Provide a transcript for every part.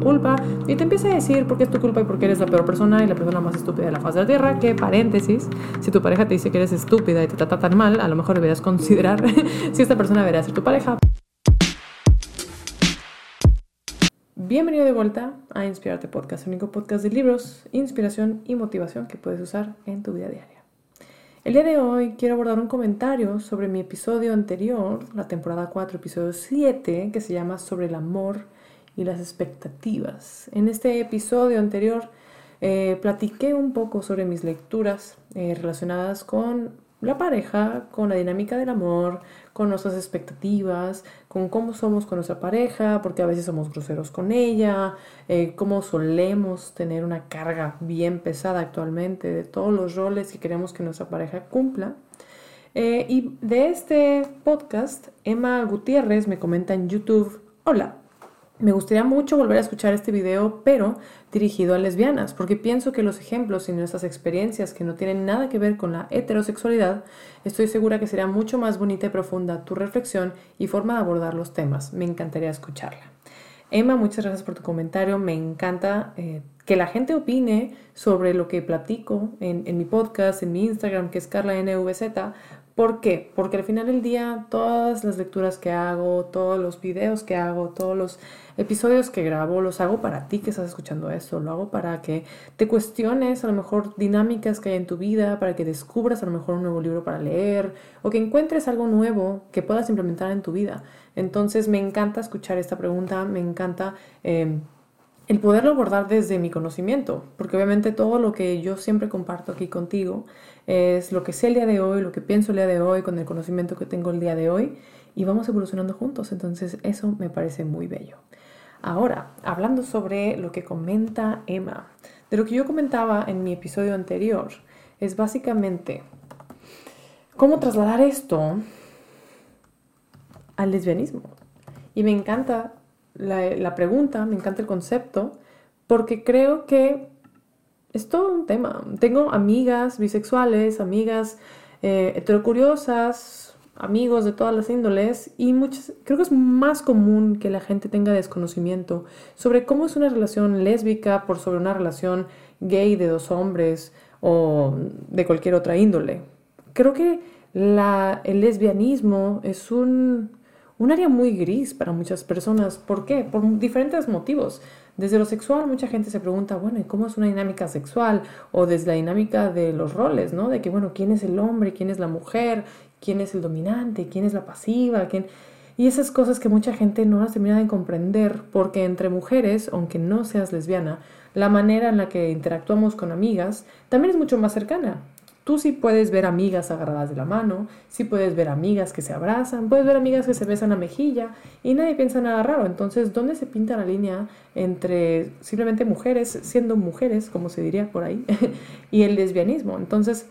culpa y te empieza a decir por qué es tu culpa y por qué eres la peor persona y la persona más estúpida de la faz de la tierra, que paréntesis, si tu pareja te dice que eres estúpida y te trata tan mal, a lo mejor deberías considerar si esta persona debería ser tu pareja. Bienvenido de vuelta a Inspirarte Podcast, el único podcast de libros, inspiración y motivación que puedes usar en tu vida diaria. El día de hoy quiero abordar un comentario sobre mi episodio anterior, la temporada 4, episodio 7, que se llama Sobre el amor y las expectativas. En este episodio anterior eh, platiqué un poco sobre mis lecturas eh, relacionadas con la pareja, con la dinámica del amor, con nuestras expectativas, con cómo somos con nuestra pareja, porque a veces somos groseros con ella, eh, cómo solemos tener una carga bien pesada actualmente de todos los roles que queremos que nuestra pareja cumpla. Y de este podcast, Emma Gutiérrez me comenta en YouTube, hola, me gustaría mucho volver a escuchar este video, pero dirigido a lesbianas, porque pienso que los ejemplos y nuestras experiencias que no tienen nada que ver con la heterosexualidad, estoy segura que será mucho más bonita y profunda tu reflexión y forma de abordar los temas. Me encantaría escucharla. Emma, muchas gracias por tu comentario. Me encanta eh, que la gente opine sobre lo que platico en, en, mi podcast, en mi Instagram, que es CarlaNVZ, ¿Por qué? Porque al final del día todas las lecturas que hago, todos los videos que hago, todos los episodios que grabo, los hago para ti que estás escuchando esto, lo hago para que te cuestiones a lo mejor dinámicas que hay en tu vida, para que descubras a lo mejor un nuevo libro para leer o que encuentres algo nuevo que puedas implementar en tu vida. Entonces me encanta escuchar esta pregunta, me encanta... Eh, el poderlo abordar desde mi conocimiento, porque obviamente todo lo que yo siempre comparto aquí contigo es lo que sé el día de hoy, lo que pienso el día de hoy, con el conocimiento que tengo el día de hoy, y vamos evolucionando juntos, entonces eso me parece muy bello. Ahora, hablando sobre lo que comenta Emma, de lo que yo comentaba en mi episodio anterior, es básicamente cómo trasladar esto al lesbianismo. Y me encanta la, pregunta, me encanta el concepto, porque creo que es todo un tema. Tengo amigas bisexuales, amigas eh, heterocuriosas, amigos de todas las índoles y muchas, creo que es más común que la gente tenga desconocimiento sobre cómo es una relación lésbica por sobre una relación gay de dos hombres o de cualquier otra índole. Creo que el lesbianismo es un un área muy gris para muchas personas. ¿Por qué? Por diferentes motivos. Desde lo sexual, mucha gente se pregunta, bueno, ¿y cómo es una dinámica sexual? O desde la dinámica de los roles, ¿no? De que, bueno, ¿quién es el hombre? ¿Quién es la mujer? ¿Quién es el dominante? ¿Quién es la pasiva? ¿Quién... Y esas cosas que mucha gente no las termina de comprender porque entre mujeres, aunque no seas lesbiana, la manera en la que interactuamos con amigas también es mucho más cercana. Tú sí puedes ver amigas agarradas de la mano, sí puedes ver amigas que se abrazan, puedes ver amigas que se besan a mejilla y nadie piensa nada raro. Entonces, ¿dónde se pinta la línea entre simplemente mujeres siendo mujeres, como se diría por ahí, y el lesbianismo? Entonces,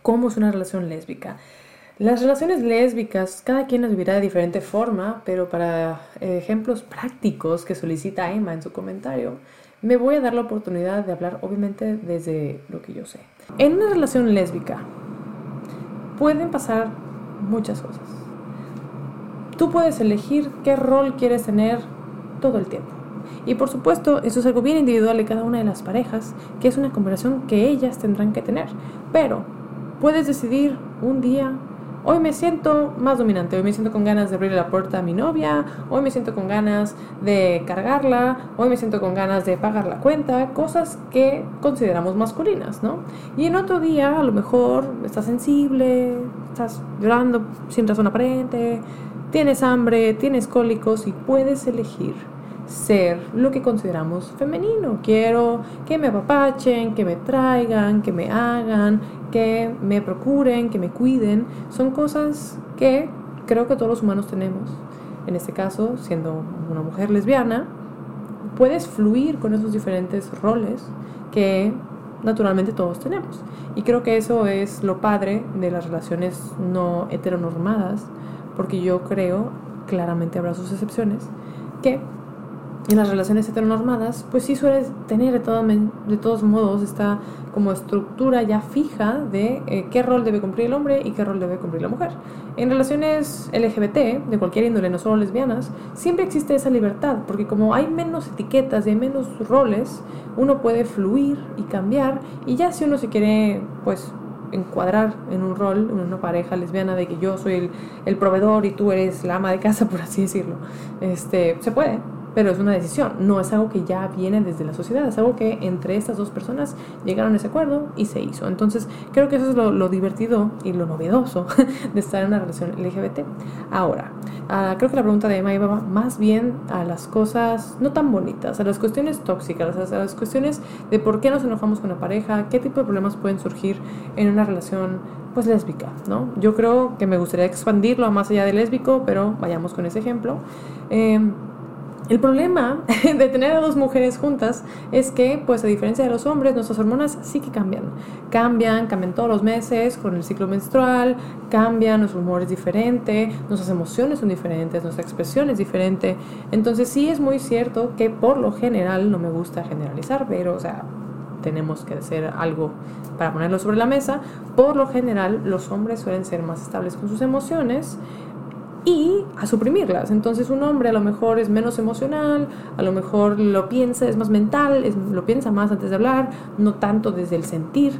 ¿cómo es una relación lésbica? Las relaciones lésbicas, cada quien las vivirá de diferente forma, pero para ejemplos prácticos que solicita Emma en su comentario, me voy a dar la oportunidad de hablar obviamente desde lo que yo sé. En una relación lésbica pueden pasar muchas cosas. Tú puedes elegir qué rol quieres tener todo el tiempo. Y por supuesto, eso es algo bien individual de cada una de las parejas, que es una conversación que ellas tendrán que tener. Pero puedes decidir un día Hoy me siento más dominante, hoy me siento con ganas de abrirle la puerta a mi novia, hoy me siento con ganas de cargarla, hoy me siento con ganas de pagar la cuenta, cosas que consideramos masculinas, ¿no? Y en otro día a lo mejor estás sensible, estás llorando sin razón aparente, tienes hambre, tienes cólicos y puedes elegir ser lo que consideramos femenino. Quiero que me apapachen, que me traigan, que me hagan, que me procuren, que me cuiden. Son cosas que creo que todos los humanos tenemos. En este caso, siendo una mujer lesbiana, puedes fluir con esos diferentes roles que naturalmente todos tenemos. Y creo que eso es lo padre de las relaciones no heteronormadas, porque yo creo, claramente habrá sus excepciones, que en las relaciones heteronormadas, pues sí sueles tener de, de todos modos esta como estructura ya fija de eh, qué rol debe cumplir el hombre y qué rol debe cumplir la mujer. En relaciones LGBT, de cualquier índole, no solo lesbianas, siempre existe esa libertad, porque como hay menos etiquetas y hay menos roles, uno puede fluir y cambiar, y ya si uno se quiere, pues encuadrar en un rol, en una pareja lesbiana de que yo soy el, el proveedor y tú eres la ama de casa, por así decirlo, este, se puede, pero es una decisión, no es algo que ya viene desde la sociedad, es algo que entre estas dos personas llegaron a ese acuerdo y se hizo. Entonces, creo que eso es lo, divertido y lo novedoso de estar en una relación LGBT. Ahora, ah, creo que la pregunta de Emma iba más bien a las cosas no tan bonitas, a las cuestiones tóxicas, a las cuestiones de por qué nos enojamos con la pareja, qué tipo de problemas pueden surgir en una relación pues lésbica, ¿no? Yo creo que me gustaría expandirlo más allá de lésbico, pero vayamos con ese ejemplo. Eh, el problema de tener a dos mujeres juntas es que, pues a diferencia de los hombres, nuestras hormonas sí que cambian. Cambian, cambian todos los meses con el ciclo menstrual, cambian, nuestro humor es diferente, nuestras emociones son diferentes, nuestra expresión es diferente. Entonces sí es muy cierto que por lo general, no me gusta generalizar, pero o sea, tenemos que hacer algo para ponerlo sobre la mesa. Por lo general, los hombres suelen ser más estables con sus emociones y a suprimirlas. Entonces un hombre a lo mejor es menos emocional, a lo mejor lo piensa, es más mental, lo piensa más antes de hablar, no tanto desde el sentir.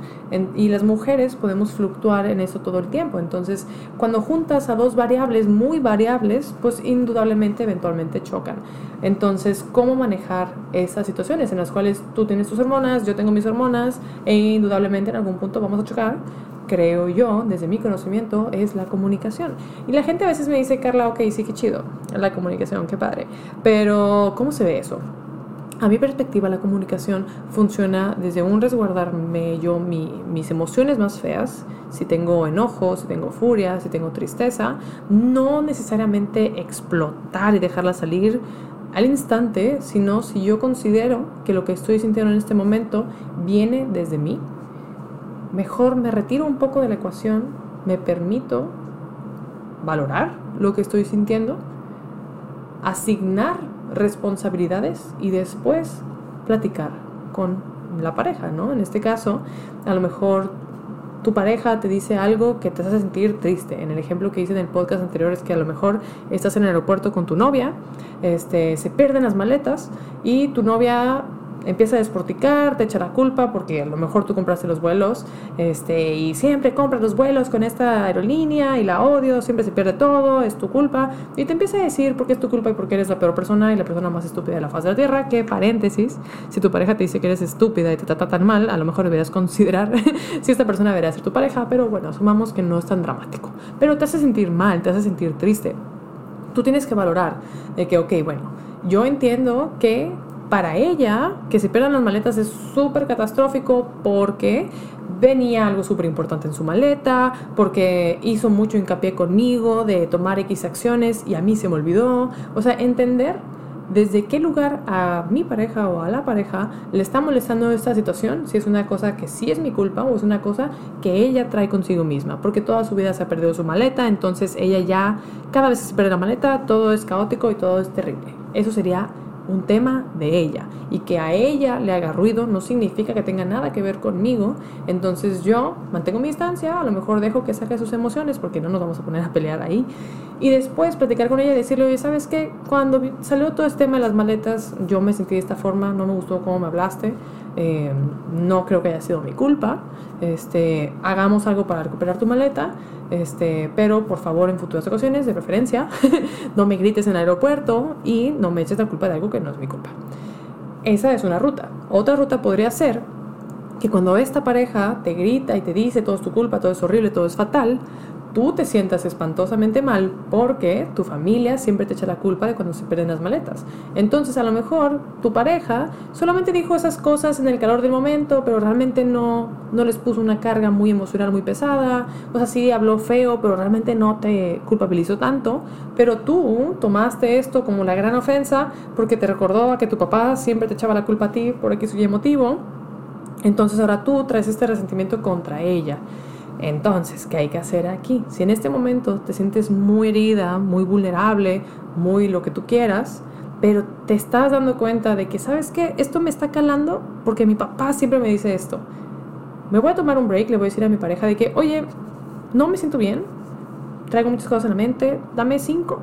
y las mujeres podemos fluctuar en eso todo el tiempo. Entonces cuando juntas a dos variables muy variables, pues indudablemente eventualmente chocan. Entonces, ¿cómo manejar esas situaciones en las cuales tú tienes tus hormonas, yo tengo mis hormonas e indudablemente en algún punto vamos a chocar? Creo yo, desde mi conocimiento, es la comunicación. Y la gente a veces me dice, Carla, ok, sí, qué chido, la comunicación, qué padre. Pero, ¿cómo se ve eso? A mi perspectiva, la comunicación funciona desde un resguardarme yo mis emociones más feas, si tengo enojo, si tengo furia, si tengo tristeza, no necesariamente explotar y dejarla salir al instante, sino si yo considero que lo que estoy sintiendo en este momento viene desde mí, mejor me retiro un poco de la ecuación, me permito valorar lo que estoy sintiendo, asignar responsabilidades y después platicar con la pareja, ¿no? En este caso, a lo mejor tu pareja te dice algo que te hace sentir triste. En el ejemplo que hice en el podcast anterior es que a lo mejor estás en el aeropuerto con tu novia, este, se pierden las maletas y tu novia empieza a desporticar, te echa la culpa porque a lo mejor tú compraste los vuelos este, y siempre compras los vuelos con esta aerolínea y la odio, siempre se pierde todo, es tu culpa. Y te empieza a decir por qué es tu culpa y por qué eres la peor persona y la persona más estúpida de la faz de la tierra. Que paréntesis, si tu pareja te dice que eres estúpida y te trata tan mal, a lo mejor deberías considerar si esta persona debería ser tu pareja, pero bueno, asumamos que no es tan dramático. Pero te hace sentir mal, te hace sentir triste. Tú tienes que valorar de que, ok, bueno, yo entiendo que para ella, que se pierdan las maletas es súper catastrófico porque venía algo súper importante en su maleta, porque hizo mucho hincapié conmigo de tomar X acciones y a mí se me olvidó. O sea, entender desde qué lugar a mi pareja o a la pareja le está molestando esta situación, si es una cosa que sí es mi culpa o es una cosa que ella trae consigo misma, porque toda su vida se ha perdido su maleta, entonces ella ya, cada vez que se pierde la maleta, todo es caótico y todo es terrible. Eso sería un tema de ella y que a ella le haga ruido no significa que tenga nada que ver conmigo, entonces yo mantengo mi distancia, a lo mejor dejo que saque sus emociones porque no nos vamos a poner a pelear ahí y después platicar con ella y decirle, oye, ¿sabes qué? Cuando salió todo este tema de las maletas, yo me sentí de esta forma, no me gustó cómo me hablaste, eh, no creo que haya sido mi culpa, este, hagamos algo para recuperar tu maleta, este, pero por favor en futuras ocasiones, de preferencia, no me grites en el aeropuerto y no me eches la culpa de algo que no es mi culpa. Esa es una ruta. Otra ruta podría ser que cuando esta pareja te grita y te dice todo es tu culpa, todo es horrible, todo es fatal, tú te sientas espantosamente mal porque tu familia siempre te echa la culpa de cuando se pierden las maletas. Entonces a lo mejor tu pareja solamente dijo esas cosas en el calor del momento, pero realmente no, no les puso una carga muy emocional muy pesada. O sea, sí habló feo, pero realmente no te culpabilizó tanto. Pero tú tomaste esto como la gran ofensa porque te recordó a que tu papá siempre te echaba la culpa a ti por X y Y motivo. Entonces ahora tú traes este resentimiento contra ella. Entonces, ¿qué hay que hacer aquí? Si en este momento te sientes muy herida, muy vulnerable, muy lo que tú quieras, pero te estás dando cuenta de que, ¿sabes qué? Esto me está calando porque mi papá siempre me dice esto. Me voy a tomar un break, le voy a decir a mi pareja de que, oye, no me siento bien, traigo muchas cosas en la mente, dame cinco,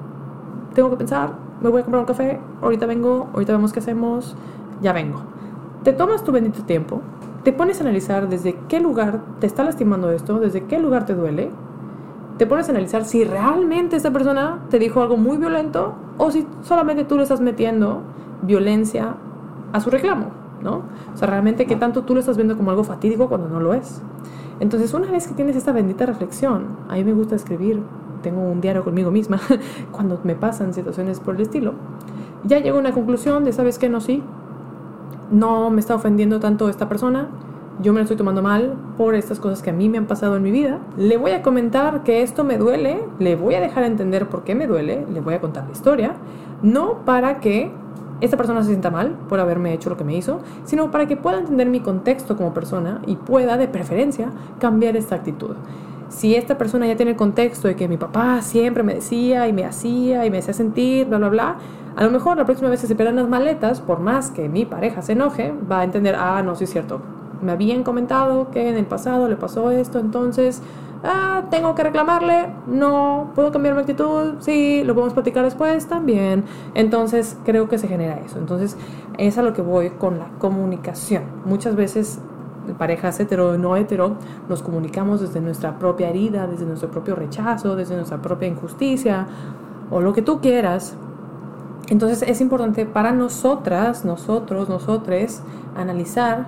tengo que pensar, me voy a comprar un café, ahorita vengo, ahorita vemos qué hacemos, ya vengo. Te tomas tu bendito tiempo, te pones a analizar desde qué lugar te está lastimando esto, desde qué lugar te duele, te pones a analizar si realmente esta persona te dijo algo muy violento o si solamente tú le estás metiendo violencia a su reclamo, ¿no? O sea, realmente qué tanto tú lo estás viendo como algo fatídico cuando no lo es. Entonces, una vez que tienes esta bendita reflexión, a mí me gusta escribir, tengo un diario conmigo misma cuando me pasan situaciones por el estilo, ya llego a una conclusión de, ¿sabes qué? No, sí, no me está ofendiendo tanto esta persona, yo me lo estoy tomando mal por estas cosas que a mí me han pasado en mi vida. Le voy a comentar que esto me duele, le voy a dejar entender por qué me duele, le voy a contar la historia, no para que esta persona se sienta mal por haberme hecho lo que me hizo, sino para que pueda entender mi contexto como persona y pueda, de preferencia, cambiar esta actitud. Si esta persona ya tiene el contexto de que mi papá siempre me decía y me hacía y me hacía sentir, bla, bla, bla, a lo mejor la próxima vez que se pierdan las maletas, por más que mi pareja se enoje, va a entender, ah, no, sí es cierto, me habían comentado que en el pasado le pasó esto, entonces, ah, tengo que reclamarle, no, puedo cambiar mi actitud, sí, lo podemos platicar después también. Entonces, creo que se genera eso. Entonces, es a lo que voy con la comunicación. Muchas veces parejas hetero y no hetero, nos comunicamos desde nuestra propia herida, desde nuestro propio rechazo, desde nuestra propia injusticia o lo que tú quieras. Entonces es importante para nosotras, nosotros, nosotres, analizar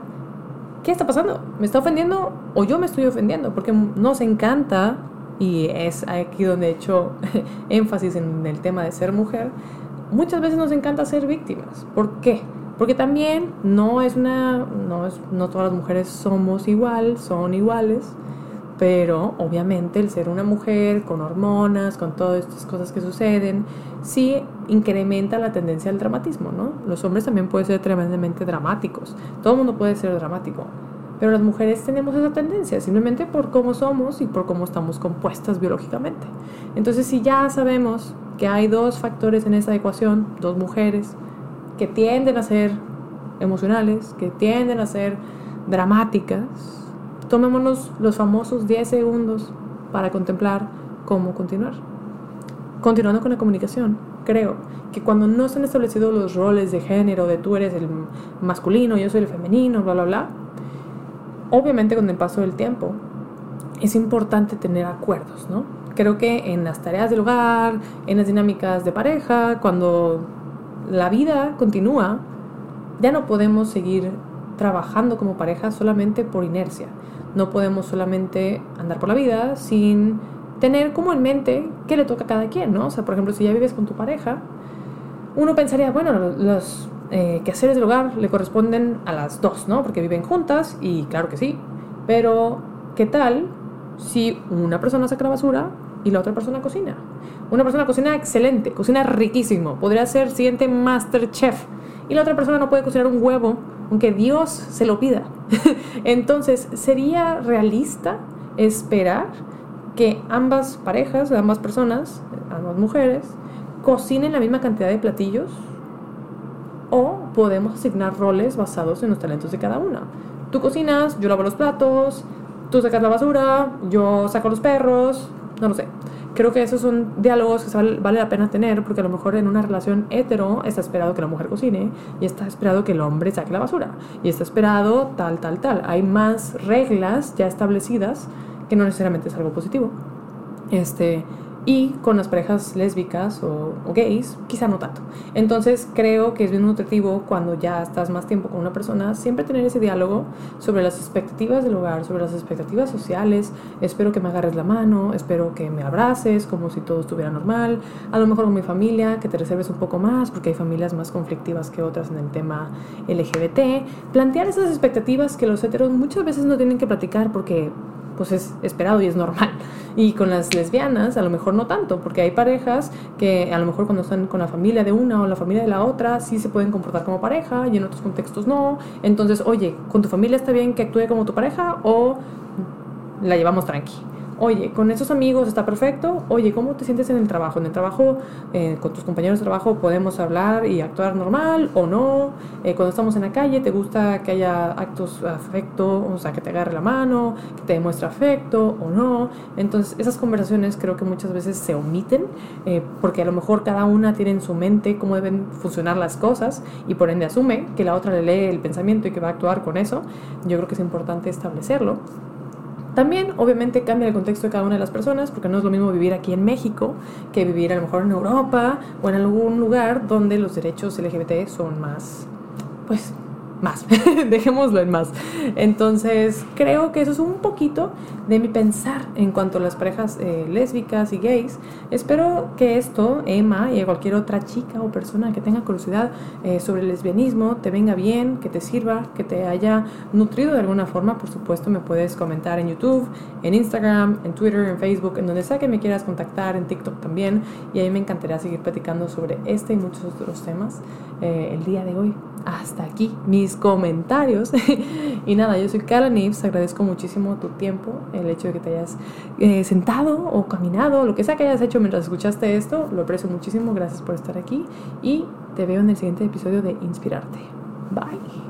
¿qué está pasando? ¿Me está ofendiendo o yo me estoy ofendiendo? Porque nos encanta, y es aquí donde he hecho énfasis en el tema de ser mujer, muchas veces nos encanta ser víctimas. ¿Por qué? Porque también no es una, no, es, no todas las mujeres somos igual, son iguales, pero obviamente el ser una mujer con hormonas, con todas estas cosas que suceden, sí incrementa la tendencia al dramatismo, ¿no? Los hombres también pueden ser tremendamente dramáticos, todo el mundo puede ser dramático, pero las mujeres tenemos esa tendencia, simplemente por cómo somos y por cómo estamos compuestas biológicamente. Entonces, si ya sabemos que hay dos factores en esa ecuación, dos mujeres, que tienden a ser emocionales, que tienden a ser dramáticas, Tomémonos los famosos 10 segundos para contemplar cómo continuar. Continuando con la comunicación, creo que cuando no se han establecido los roles de género, de tú eres el masculino, yo soy el femenino, bla, bla, bla, obviamente con el paso del tiempo es importante tener acuerdos, ¿no? Creo que en las tareas del hogar, en las dinámicas de pareja, cuando la vida continúa, ya no podemos seguir trabajando como pareja solamente por inercia. No podemos solamente andar por la vida sin tener como en mente qué le toca a cada quien, ¿no? O sea, por ejemplo, si ya vives con tu pareja, uno pensaría, bueno, los eh, quehaceres del hogar le corresponden a las dos, ¿no? Porque viven juntas y claro que sí. Pero, ¿qué tal si una persona saca la basura y la otra persona cocina? Una persona cocina excelente, cocina riquísimo, podría ser siguiente master chef. Y la otra persona no puede cocinar un huevo aunque Dios se lo pida. Entonces, ¿sería realista esperar que ambas parejas, ambas personas, ambas mujeres, cocinen la misma cantidad de platillos? ¿O podemos asignar roles basados en los talentos de cada una? Tú cocinas, yo lavo los platos, tú sacas la basura, yo saco los perros, no lo sé. Creo que esos son diálogos que vale la pena tener porque a lo mejor en una relación hetero está esperado que la mujer cocine y está esperado que el hombre saque la basura y está esperado tal, tal, tal. Hay más reglas ya establecidas que no necesariamente es algo positivo. Este, y con las parejas lésbicas o, gays, quizá no tanto. Entonces creo que es bien nutritivo cuando ya estás más tiempo con una persona, siempre tener ese diálogo sobre las expectativas del hogar, sobre las expectativas sociales. Espero que me agarres la mano, espero que me abraces como si todo estuviera normal. A lo mejor con mi familia, que te reserves un poco más, porque hay familias más conflictivas que otras en el tema LGBT. Plantear esas expectativas que los heteros muchas veces no tienen que platicar porque pues es esperado y es normal. Y con las lesbianas a lo mejor no tanto, porque hay parejas que a lo mejor cuando están con la familia de una o la familia de la otra sí se pueden comportar como pareja y en otros contextos no. Entonces, oye, ¿con tu familia está bien que actúe como tu pareja o la llevamos tranqui? Oye, con esos amigos está perfecto, oye, ¿cómo te sientes en el trabajo? En el trabajo, eh, con tus compañeros de trabajo podemos hablar y actuar normal o no. Eh, cuando estamos en la calle, ¿te gusta que haya actos afecto, o sea, que te agarre la mano, que te demuestre afecto o no? Entonces, esas conversaciones creo que muchas veces se omiten eh, porque a lo mejor cada una tiene en su mente cómo deben funcionar las cosas y por ende asume que la otra le lee el pensamiento y que va a actuar con eso. Yo creo que es importante establecerlo. También, obviamente, cambia el contexto de cada una de las personas, porque no es lo mismo vivir aquí en México que vivir a lo mejor en Europa o en algún lugar donde los derechos LGBT son más, pues, más, dejémoslo en más. Entonces, creo que eso es un poquito de mi pensar en cuanto a las parejas eh, lésbicas y gays. Espero que esto, Emma y cualquier otra chica o persona que tenga curiosidad eh, sobre el lesbianismo, te venga bien, que te sirva, que te haya nutrido de alguna forma. Por supuesto, me puedes comentar en YouTube, en Instagram, en Twitter, en Facebook, en donde sea que me quieras contactar, en TikTok también. Y ahí me encantaría seguir platicando sobre este y muchos otros temas eh, el día de hoy. Hasta aquí mis comentarios. y nada, yo soy Carla Nives, agradezco muchísimo tu tiempo, el hecho de que te hayas eh, sentado o caminado, lo que sea que hayas hecho mientras escuchaste esto, lo aprecio muchísimo, gracias por estar aquí y te veo en el siguiente episodio de Inspirarte. Bye.